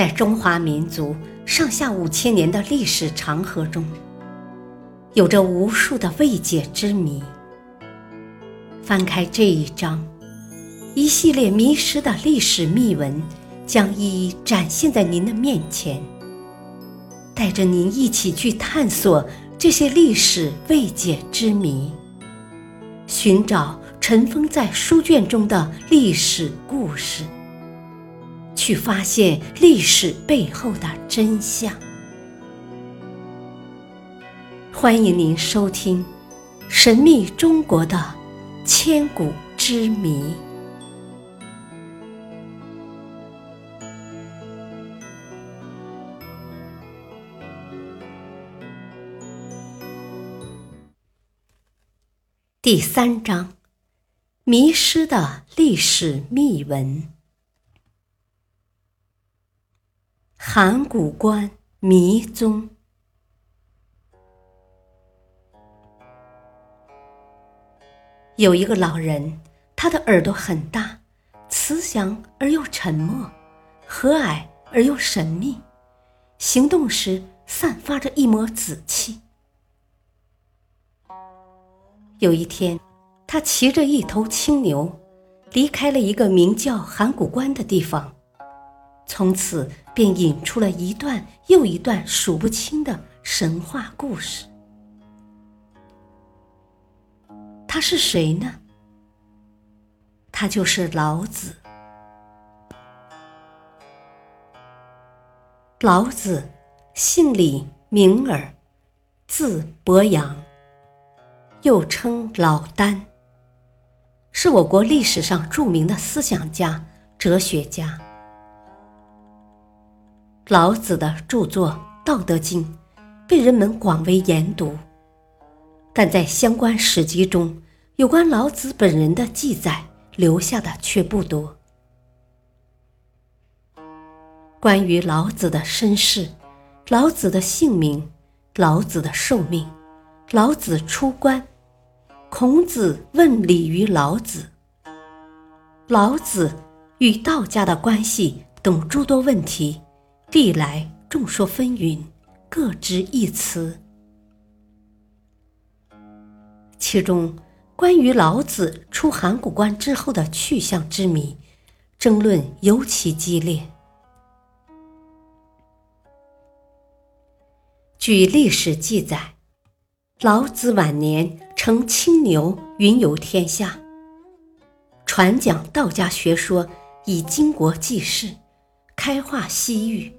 在中华民族上下五千年的历史长河中，有着无数的未解之谜。翻开这一章，一系列迷失的历史秘闻将一一展现在您的面前，带着您一起去探索这些历史未解之谜，寻找尘封在书卷中的历史故事。去发现历史背后的真相。欢迎您收听《神秘中国的千古之谜》第三章：迷失的历史秘闻。函谷关迷踪。有一个老人，他的耳朵很大，慈祥而又沉默，和蔼而又神秘，行动时散发着一抹紫气。有一天，他骑着一头青牛，离开了一个名叫函谷关的地方。从此便引出了一段又一段数不清的神话故事。他是谁呢？他就是老子。老子，姓李，名耳，字伯阳，又称老聃，是我国历史上著名的思想家、哲学家。老子的著作《道德经》被人们广为研读，但在相关史籍中，有关老子本人的记载留下的却不多。关于老子的身世、老子的姓名、老子的寿命、老子出关、孔子问礼于老子、老子与道家的关系等诸多问题。历来众说纷纭，各执一词。其中关于老子出函谷关之后的去向之谜，争论尤其激烈。据历史记载，老子晚年乘青牛云游天下，传讲道家学说，以经国济世，开化西域。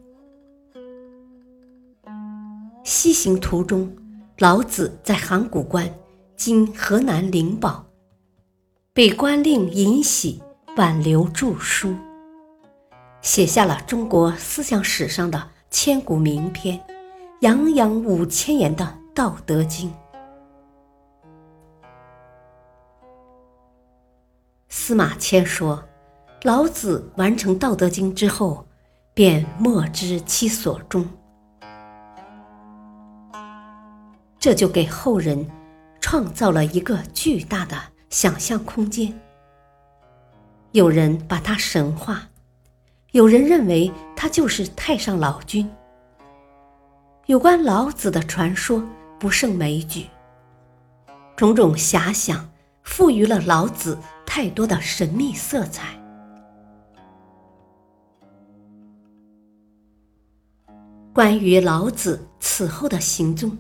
西行途中，老子在函谷关（今河南灵宝）被官令尹喜挽留著书，写下了中国思想史上的千古名篇，洋洋五千言的《道德经》。司马迁说，老子完成《道德经》之后，便莫知其所终。这就给后人创造了一个巨大的想象空间。有人把他神化，有人认为他就是太上老君。有关老子的传说不胜枚举，种种遐想赋予了老子太多的神秘色彩。关于老子此后的行踪。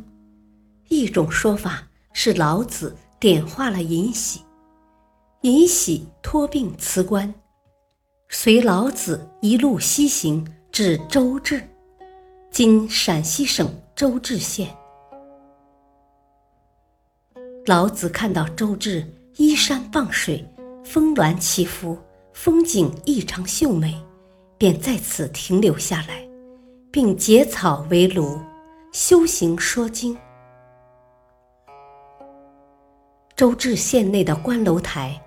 一种说法是老子点化了尹喜，尹喜托病辞官，随老子一路西行至周至，今陕西省周至县。老子看到周至依山傍水，峰峦起伏，风景异常秀美，便在此停留下来，并结草为庐，修行说经。周至县内的关楼台，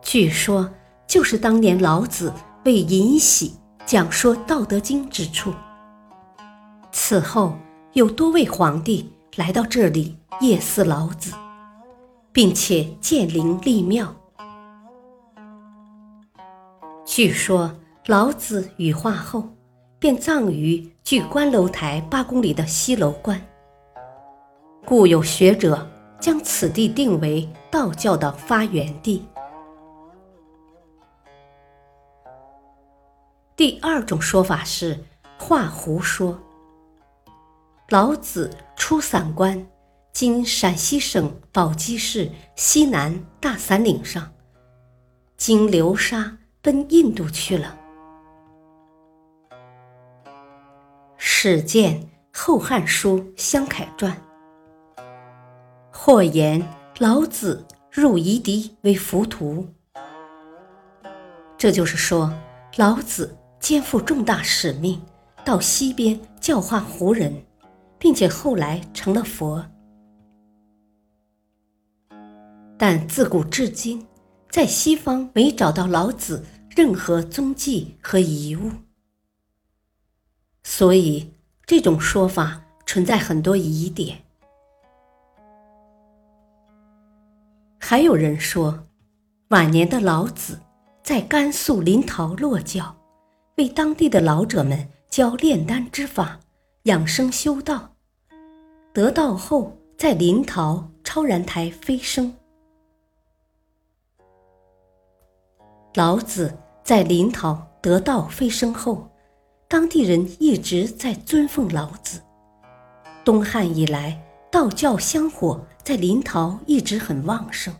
据说就是当年老子为尹喜讲说《道德经》之处。此后，有多位皇帝来到这里夜祀老子，并且建陵立庙。据说老子羽化后，便葬于距关楼台八公里的西楼关。故有学者将此地定为道教的发源地。第二种说法是画胡说。老子出散关，今陕西省宝鸡市西南大散岭上，经流沙奔印度去了。始见《后汉书·湘凯传》，或言老子入夷狄为浮屠。这就是说，老子肩负重大使命，到西边教化胡人。并且后来成了佛，但自古至今，在西方没找到老子任何踪迹和遗物，所以这种说法存在很多疑点。还有人说，晚年的老子在甘肃临洮落教，为当地的老者们教炼丹之法。养生修道，得道后在临洮超然台飞升。老子在临洮得道飞升后，当地人一直在尊奉老子。东汉以来，道教香火在临洮一直很旺盛。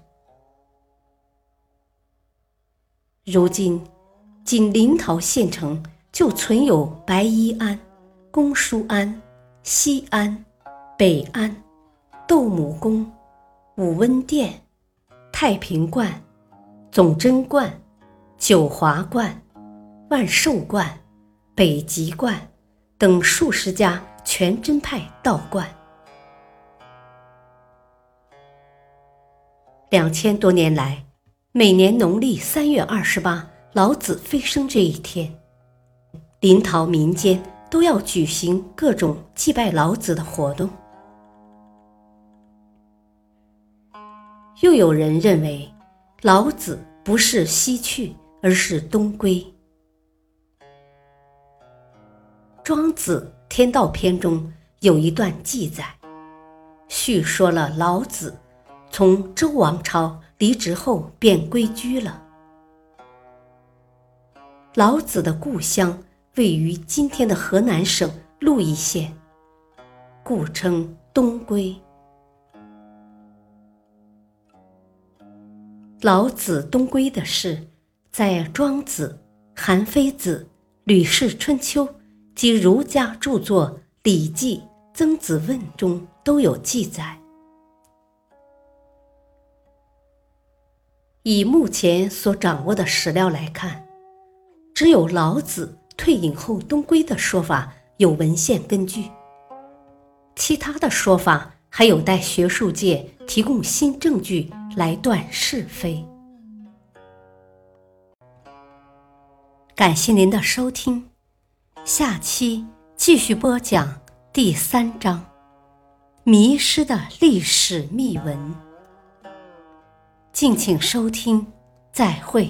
如今，仅临洮县城就存有白衣庵。公叔庵、西庵、北庵、斗母宫、武温殿、太平观、总真观、九华观、万寿观、北极观等数十家全真派道观。两千多年来，每年农历三月二十八，老子飞升这一天，临洮民间。都要举行各种祭拜老子的活动。又有人认为，老子不是西去，而是东归。庄子《天道篇》中有一段记载，叙说了老子从周王朝离职后便归居了。老子的故乡。位于今天的河南省鹿邑县，故称东归。老子东归的事，在《庄子》《韩非子》《吕氏春秋》及儒家著作《礼记》《曾子问》中都有记载。以目前所掌握的史料来看，只有老子。退隐后东归的说法有文献根据，其他的说法还有待学术界提供新证据来断是非。感谢您的收听，下期继续播讲第三章《迷失的历史秘闻》，敬请收听，再会。